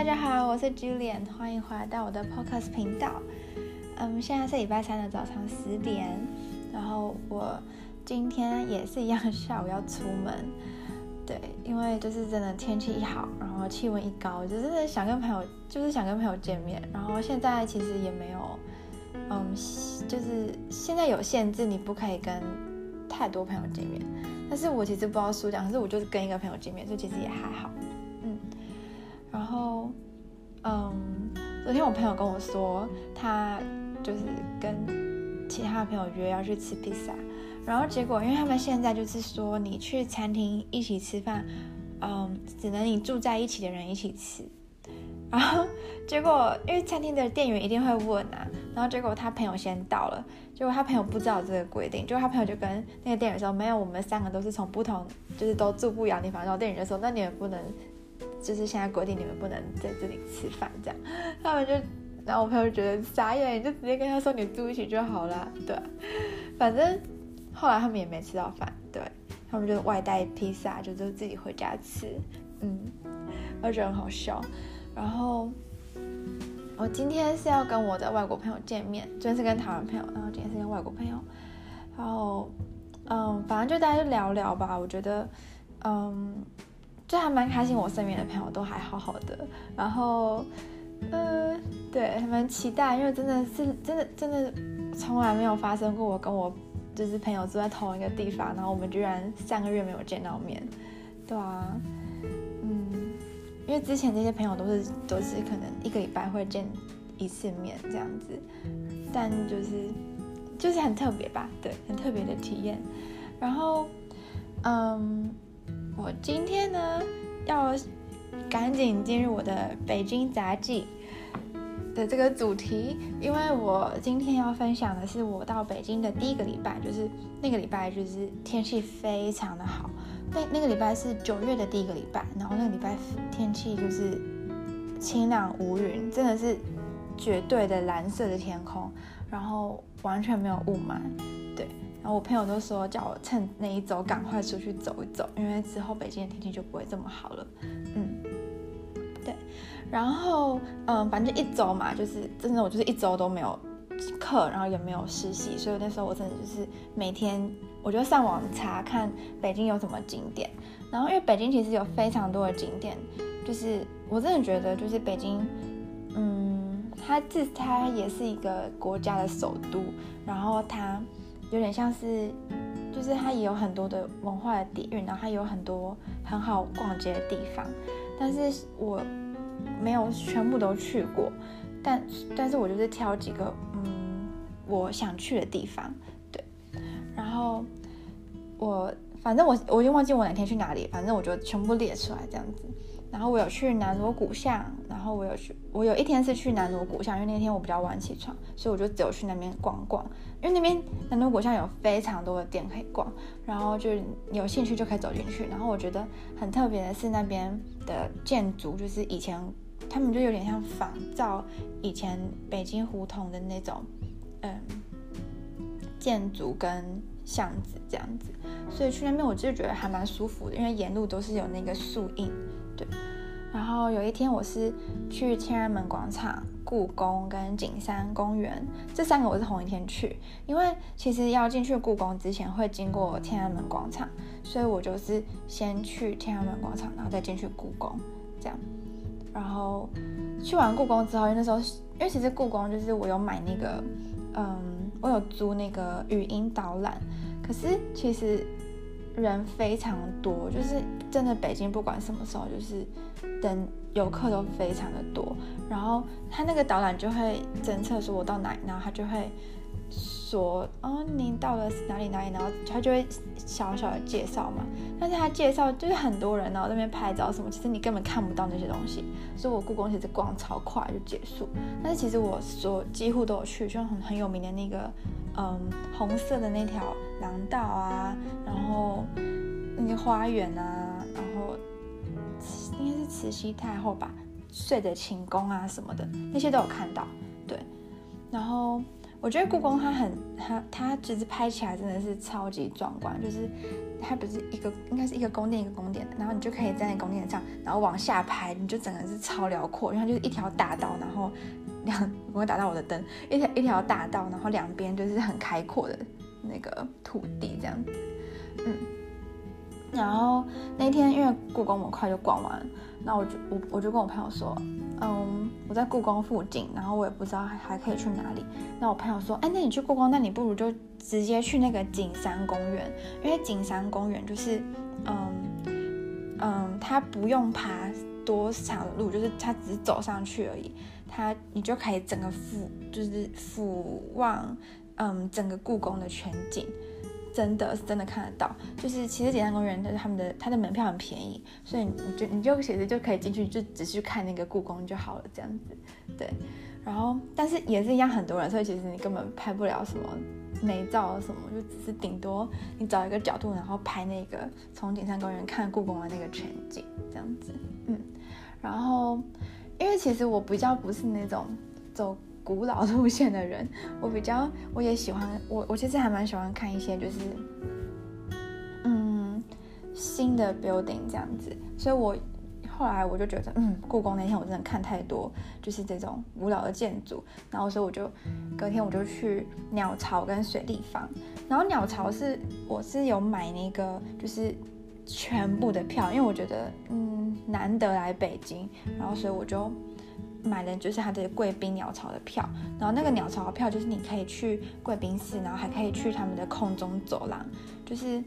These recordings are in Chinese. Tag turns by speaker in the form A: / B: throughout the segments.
A: 大家好，我是 Julian，欢迎回来到我的 Podcast 频道。嗯，现在是礼拜三的早上十点，然后我今天也是一样，下午要出门。对，因为就是真的天气一好，然后气温一高，就真的想跟朋友，就是想跟朋友见面。然后现在其实也没有，嗯，就是现在有限制，你不可以跟太多朋友见面。但是我其实不知道数量，可是我就是跟一个朋友见面，所以其实也还好。然后，嗯，昨天我朋友跟我说，他就是跟其他朋友约要去吃披萨。然后结果，因为他们现在就是说，你去餐厅一起吃饭，嗯，只能你住在一起的人一起吃。然后结果，因为餐厅的店员一定会问啊，然后结果他朋友先到了，结果他朋友不知道这个规定，结果他朋友就跟那个店员说，没有，我们三个都是从不同，就是都住不一样的地方。然后店员就说，那你们不能，就是现在规定你们不能在这里吃饭，这样。他们就，然后我朋友就觉得傻眼，你就直接跟他说你住一起就好了，对，反正。后来他们也没吃到饭，对，他们就外带披萨，就就自己回家吃，嗯，我觉得很好笑。然后我今天是要跟我的外国朋友见面，昨天是跟台湾朋友，然后今天是跟外国朋友，然后嗯，反正就大家就聊聊吧。我觉得嗯，就还蛮开心，我身边的朋友都还好好的。然后嗯，对，还蛮期待，因为真的是真的真的从来没有发生过我跟我。就是朋友住在同一个地方，然后我们居然三个月没有见到面，对啊，嗯，因为之前这些朋友都是都是可能一个礼拜会见一次面这样子，但就是就是很特别吧，对，很特别的体验。然后，嗯，我今天呢要赶紧进入我的北京杂记。的这个主题，因为我今天要分享的是我到北京的第一个礼拜，就是那个礼拜就是天气非常的好。那那个礼拜是九月的第一个礼拜，然后那个礼拜天气就是晴朗无云，真的是绝对的蓝色的天空，然后完全没有雾霾。对，然后我朋友都说叫我趁那一周赶快出去走一走，因为之后北京的天气就不会这么好了。嗯。对然后，嗯，反正一周嘛，就是真的，我就是一周都没有课，然后也没有实习，所以那时候我真的就是每天，我就上网查看北京有什么景点。然后，因为北京其实有非常多的景点，就是我真的觉得，就是北京，嗯，它自它也是一个国家的首都，然后它有点像是，就是它也有很多的文化的底蕴，然后它有很多很好逛街的地方，但是我。没有全部都去过，但但是我就是挑几个嗯我想去的地方，对，然后我反正我我已经忘记我哪天去哪里，反正我就全部列出来这样子。然后我有去南锣鼓巷，然后我有去，我有一天是去南锣鼓巷，因为那天我比较晚起床，所以我就只有去那边逛逛，因为那边南锣鼓巷有非常多的店可以逛，然后就有兴趣就可以走进去。然后我觉得很特别的是那边的建筑，就是以前。他们就有点像仿照以前北京胡同的那种，嗯，建筑跟巷子这样子，所以去那边我就觉得还蛮舒服的，因为沿路都是有那个树荫，对。然后有一天我是去天安门广场、故宫跟景山公园，这三个我是同一天去，因为其实要进去故宫之前会经过天安门广场，所以我就是先去天安门广场，然后再进去故宫，这样。然后去完故宫之后，因为那时候，因为其实故宫就是我有买那个，嗯，我有租那个语音导览，可是其实人非常多，就是真的北京不管什么时候，就是等游客都非常的多，然后他那个导览就会侦测说我到哪，然后他就会。说哦，您到了哪里哪里，然后他就会小小的介绍嘛。但是他介绍就是很多人，然后那边拍照什么，其实你根本看不到那些东西。所以我故宫其实逛超快就结束。但是其实我说几乎都有去，就很很有名的那个，嗯，红色的那条廊道啊，然后那个花园啊，然后应该是慈禧太后吧，睡的寝宫啊什么的，那些都有看到。对，然后。我觉得故宫它很它它其实拍起来真的是超级壮观，就是它不是一个应该是一个宫殿一个宫殿的，然后你就可以在那宫殿上，然后往下拍，你就整个是超辽阔，因为它就是一条大道，然后两我会打到我的灯，一条一条大道，然后两边就是很开阔的那个土地这样子，嗯。然后那天因为故宫我们快就逛完，那我就我我就跟我朋友说，嗯，我在故宫附近，然后我也不知道还还可以去哪里。那我朋友说，哎，那你去故宫，那你不如就直接去那个景山公园，因为景山公园就是，嗯嗯，它不用爬多长的路，就是它只是走上去而已，它你就可以整个俯就是俯望，嗯，整个故宫的全景。真的是真的看得到，就是其实景山公园的他们的他的门票很便宜，所以你就你就其实就可以进去，就只是去看那个故宫就好了，这样子，对。然后但是也是一样很多人，所以其实你根本拍不了什么美照什么，就只是顶多你找一个角度，然后拍那个从景山公园看故宫的那个全景这样子，嗯。然后因为其实我比较不是那种走。古老路线的人，我比较我也喜欢我我其实还蛮喜欢看一些就是嗯新的 building 这样子，所以我后来我就觉得嗯故宫那天我真的看太多就是这种古老的建筑，然后所以我就隔天我就去鸟巢跟水立方，然后鸟巢是我是有买那个就是全部的票，因为我觉得嗯难得来北京，然后所以我就。买的就是他的贵宾鸟巢的票，然后那个鸟巢的票就是你可以去贵宾室，然后还可以去他们的空中走廊，就是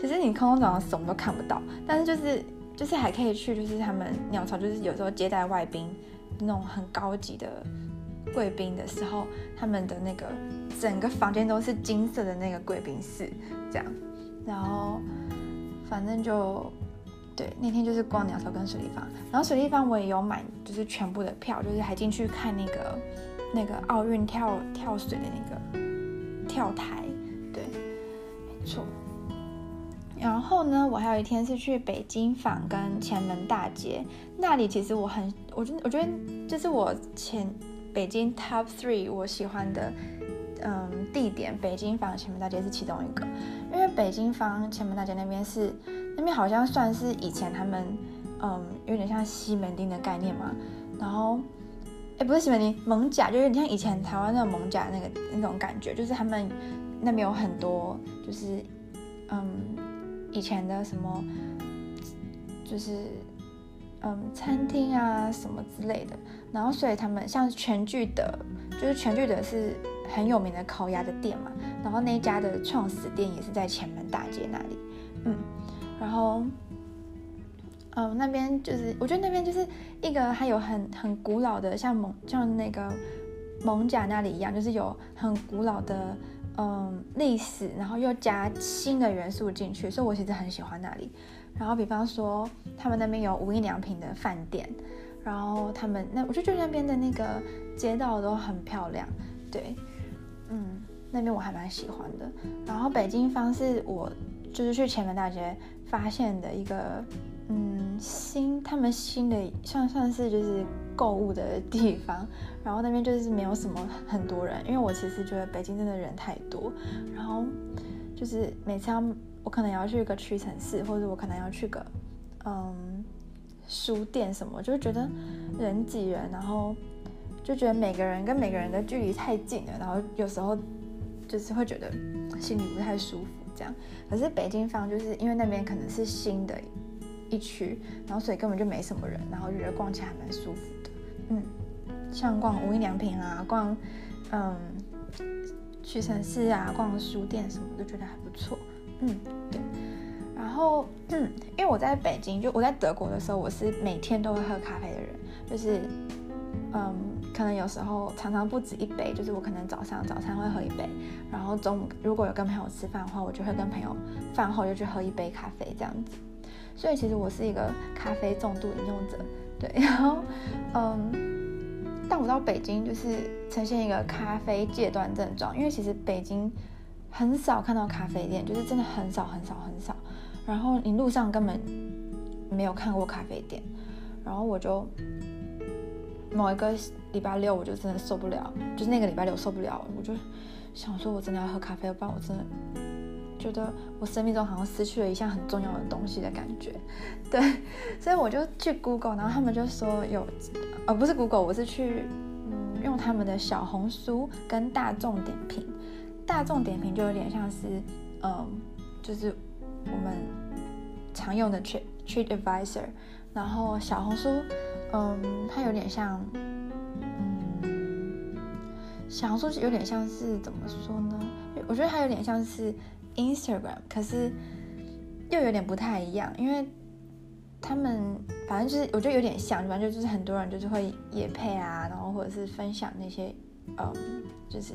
A: 其实你空中走廊什么都看不到，但是就是就是还可以去，就是他们鸟巢就是有时候接待外宾那种很高级的贵宾的时候，他们的那个整个房间都是金色的那个贵宾室这样，然后反正就。对，那天就是逛鸟巢跟水立方，然后水立方我也有买，就是全部的票，就是还进去看那个那个奥运跳跳水的那个跳台，对，没错。然后呢，我还有一天是去北京坊跟前门大街，那里其实我很，我觉我觉得这是我前北京 top three 我喜欢的，嗯，地点，北京坊前门大街是其中一个，因为北京坊前门大街那边是。那边好像算是以前他们，嗯，有点像西门町的概念嘛。然后，哎，不是西门町，蒙甲，就是你像以前台湾那种蒙甲那个那种感觉，就是他们那边有很多，就是嗯，以前的什么，就是嗯，餐厅啊什么之类的。然后，所以他们像全聚德，就是全聚德是很有名的烤鸭的店嘛。然后那家的创始店也是在前门大街那里，嗯。然后，嗯，那边就是，我觉得那边就是一个还有很很古老的，像蒙像那个蒙甲那里一样，就是有很古老的嗯历史，然后又加新的元素进去，所以我其实很喜欢那里。然后，比方说他们那边有无印良品的饭店，然后他们那我就觉得那边的那个街道都很漂亮，对，嗯，那边我还蛮喜欢的。然后北京方是我就是去前门大街。发现的一个嗯新，他们新的算算是就是购物的地方，然后那边就是没有什么很多人，因为我其实觉得北京真的人太多，然后就是每次要我可能要去一个屈臣氏，或者我可能要去个嗯书店什么，就觉得人挤人，然后就觉得每个人跟每个人的距离太近了，然后有时候就是会觉得心里不太舒服。这样，可是北京坊就是因为那边可能是新的一区，然后所以根本就没什么人，然后觉得逛起来还蛮舒服的。嗯，像逛无印良品啊，逛嗯屈臣氏啊，逛书店什么都觉得还不错。嗯，对。然后嗯，因为我在北京，就我在德国的时候，我是每天都会喝咖啡的人，就是。可能有时候常常不止一杯，就是我可能早上早餐会喝一杯，然后中午如果有跟朋友吃饭的话，我就会跟朋友饭后就去喝一杯咖啡这样子。所以其实我是一个咖啡重度饮用者，对。然后，嗯，但我到北京就是呈现一个咖啡戒断症状，因为其实北京很少看到咖啡店，就是真的很少很少很少。然后你路上根本没有看过咖啡店，然后我就。某一个礼拜六我就真的受不了，就是那个礼拜六受不了，我就想说我真的要喝咖啡，不然我真的觉得我生命中好像失去了一项很重要的东西的感觉。对，所以我就去 Google，然后他们就说有，呃，不是 Google，我是去嗯用他们的小红书跟大众点评，大众点评就有点像是嗯就是我们常用的 Trip TripAdvisor，然后小红书。嗯，它有点像，小红书有点像是怎么说呢？我觉得它有点像是 Instagram，可是又有点不太一样，因为他们反正就是我觉得有点像，反正就是很多人就是会也配啊，然后或者是分享那些，嗯，就是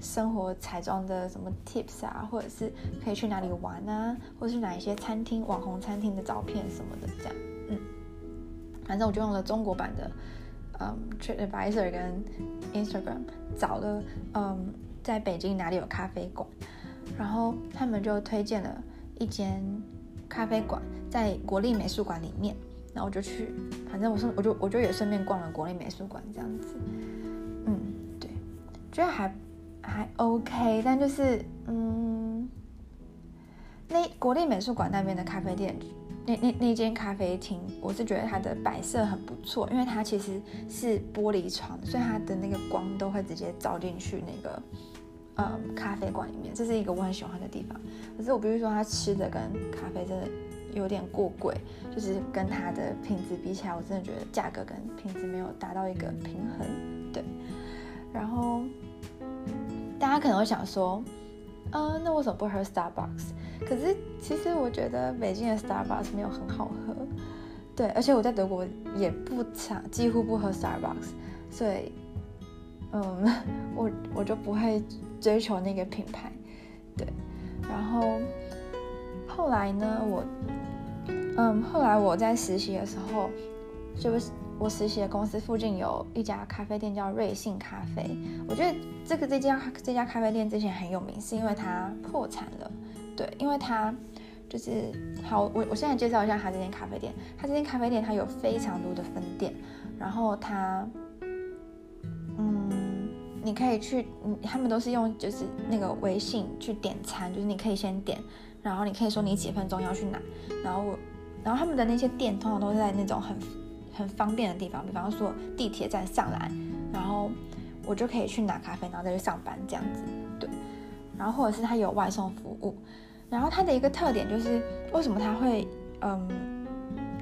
A: 生活彩妆的什么 tips 啊，或者是可以去哪里玩啊，或者是哪一些餐厅网红餐厅的照片什么的这样。嗯反正我就用了中国版的，嗯，TripAdvisor 跟 Instagram 找了，嗯，在北京哪里有咖啡馆，然后他们就推荐了一间咖啡馆在国立美术馆里面，然后我就去，反正我顺我就我就也顺便逛了国立美术馆这样子，嗯，对，觉得还还 OK，但就是嗯，那国立美术馆那边的咖啡店。那那那间咖啡厅，我是觉得它的摆设很不错，因为它其实是玻璃窗，所以它的那个光都会直接照进去那个，嗯，咖啡馆里面，这是一个我很喜欢的地方。可是我必须说，它吃的跟咖啡真的有点过贵，就是跟它的品质比起来，我真的觉得价格跟品质没有达到一个平衡。对，然后大家可能会想说，呃，那为什么不喝 Starbucks？可是其实我觉得北京的 Starbucks 没有很好喝，对，而且我在德国也不常，几乎不喝 Starbucks，所以，嗯，我我就不会追求那个品牌，对。然后后来呢，我，嗯，后来我在实习的时候，就是我实习的公司附近有一家咖啡店叫瑞幸咖啡，我觉得这个这家这家咖啡店之前很有名，是因为它破产了。对，因为它就是好，我我现在介绍一下它这间咖啡店。它这间咖啡店它有非常多的分店，然后它，嗯，你可以去，嗯，他们都是用就是那个微信去点餐，就是你可以先点，然后你可以说你几分钟要去哪，然后，然后他们的那些店通常都是在那种很很方便的地方，比方说地铁站上来，然后我就可以去拿咖啡，然后再去上班这样子，然后或者是它有外送服务。然后它的一个特点就是，为什么它会，嗯，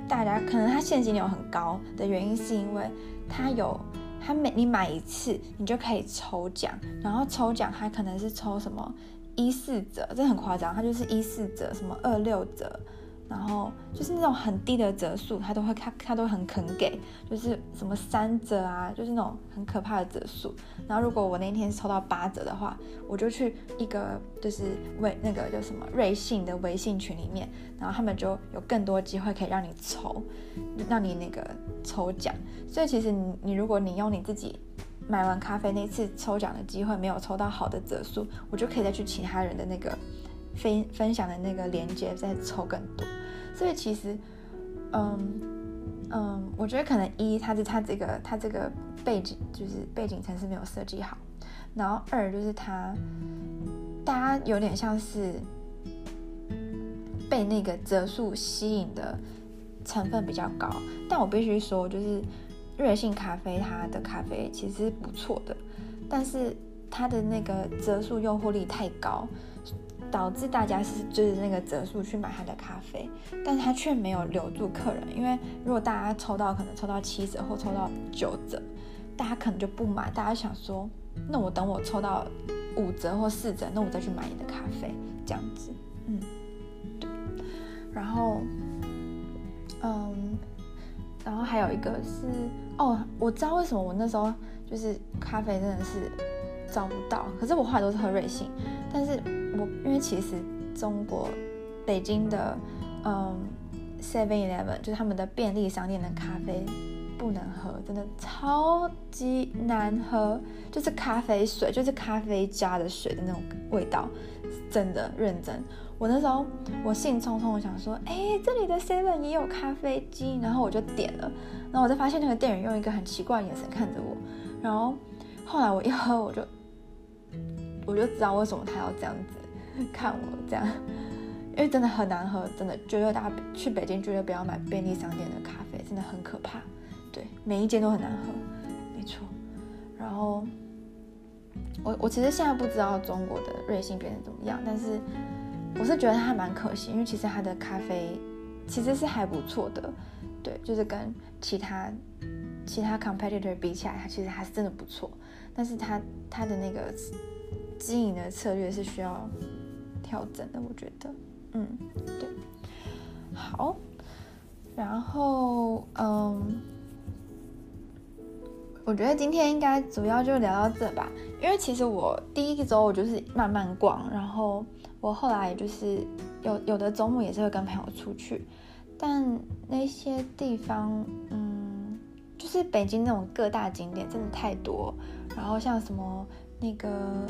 A: 大家可能它现金流很高的原因，是因为它有，它每你买一次，你就可以抽奖，然后抽奖它可能是抽什么一四折，这很夸张，它就是一四折，什么二六折。然后就是那种很低的折数，他都会他他都很肯给，就是什么三折啊，就是那种很可怕的折数。然后如果我那天抽到八折的话，我就去一个就是微那个叫什么瑞幸的微信群里面，然后他们就有更多机会可以让你抽，让你那个抽奖。所以其实你你如果你用你自己买完咖啡那次抽奖的机会没有抽到好的折数，我就可以再去其他人的那个分分享的那个链接再抽更多。所以其实，嗯嗯，我觉得可能一，它是它这个它这个背景就是背景程式没有设计好，然后二就是它，大家有点像是被那个折数吸引的成分比较高，但我必须说，就是瑞幸咖啡它的咖啡其实不错的，但是它的那个折数诱惑力太高。导致大家是追着那个折数去买他的咖啡，但他却没有留住客人，因为如果大家抽到可能抽到七折或抽到九折，大家可能就不买，大家想说，那我等我抽到五折或四折，那我再去买你的咖啡，这样子，嗯，对，然后，嗯，然后还有一个是，哦，我知道为什么我那时候就是咖啡真的是找不到，可是我后来都是喝瑞幸，但是。我因为其实中国北京的嗯 Seven Eleven 就是他们的便利商店的咖啡不能喝，真的超级难喝，就是咖啡水，就是咖啡加的水的那种味道，真的认真。我那时候我兴冲冲，我想说，哎，这里的 Seven 也有咖啡机，然后我就点了，然后我就发现那个店员用一个很奇怪的眼神看着我。然后后来我一喝，我就我就知道为什么他要这样子看我这样，因为真的很难喝，真的绝对大家去北京绝对不要买便利商店的咖啡，真的很可怕。对，每一间都很难喝，没错。然后我我其实现在不知道中国的瑞幸变成怎么样，但是我是觉得它还蛮可惜，因为其实它的咖啡其实是还不错的，对，就是跟其他其他 competitor 比起来，它其实还是真的不错。但是它它的那个经营的策略是需要调整的，我觉得，嗯，对，好，然后嗯。我觉得今天应该主要就聊到这吧，因为其实我第一个周我就是慢慢逛，然后我后来就是有有的周末也是会跟朋友出去，但那些地方，嗯，就是北京那种各大景点真的太多，然后像什么那个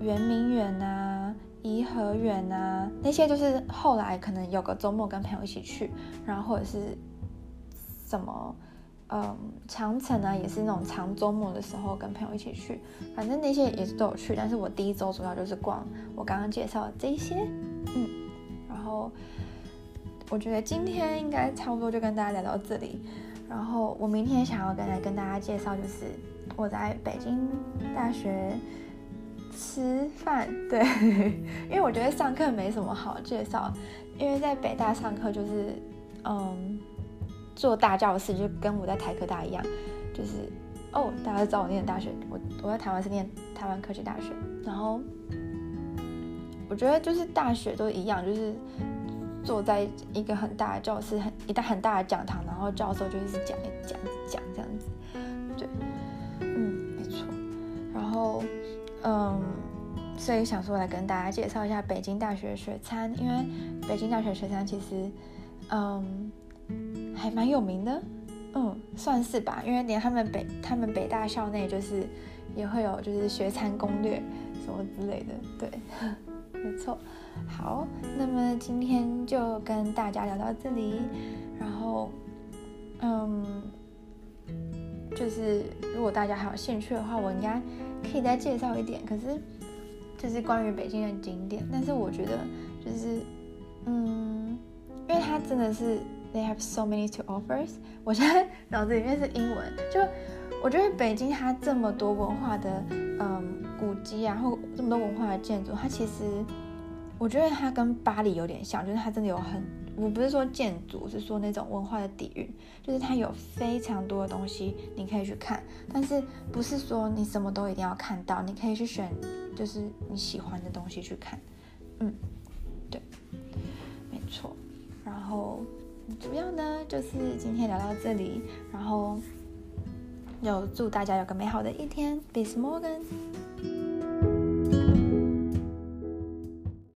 A: 圆明园啊、颐和园啊，那些就是后来可能有个周末跟朋友一起去，然后或者是什么。嗯，长城啊，也是那种长周末的时候跟朋友一起去，反正那些也是都有去。但是我第一周主要就是逛我刚刚介绍的这些，嗯，然后我觉得今天应该差不多就跟大家聊到这里。然后我明天想要跟来跟大家介绍，就是我在北京大学吃饭，对，因为我觉得上课没什么好介绍，因为在北大上课就是，嗯。坐大教室就跟我在台科大一样，就是哦，大家都知道我念的大学，我我在台湾是念台湾科技大学，然后我觉得就是大学都一样，就是坐在一个很大的教室，很一大很大的讲堂，然后教授就一直讲一讲讲这样子，对，嗯，没错，然后嗯，所以想说来跟大家介绍一下北京大学学餐，因为北京大学学餐其实嗯。还蛮有名的，嗯，算是吧，因为连他们北他们北大校内就是也会有就是学餐攻略什么之类的，对，没错。好，那么今天就跟大家聊到这里，然后，嗯，就是如果大家还有兴趣的话，我应该可以再介绍一点，可是就是关于北京的景点，但是我觉得就是，嗯，因为它真的是。They have so many to offers。我现在脑子里面是英文，就我觉得北京它这么多文化的嗯古迹啊，或这么多文化的建筑，它其实我觉得它跟巴黎有点像，就是它真的有很，我不是说建筑，是说那种文化的底蕴，就是它有非常多的东西你可以去看，但是不是说你什么都一定要看到，你可以去选就是你喜欢的东西去看，嗯，对，没错，然后。主要呢，就是今天聊到这里，然后就祝大家有个美好的一天，Bis morgen。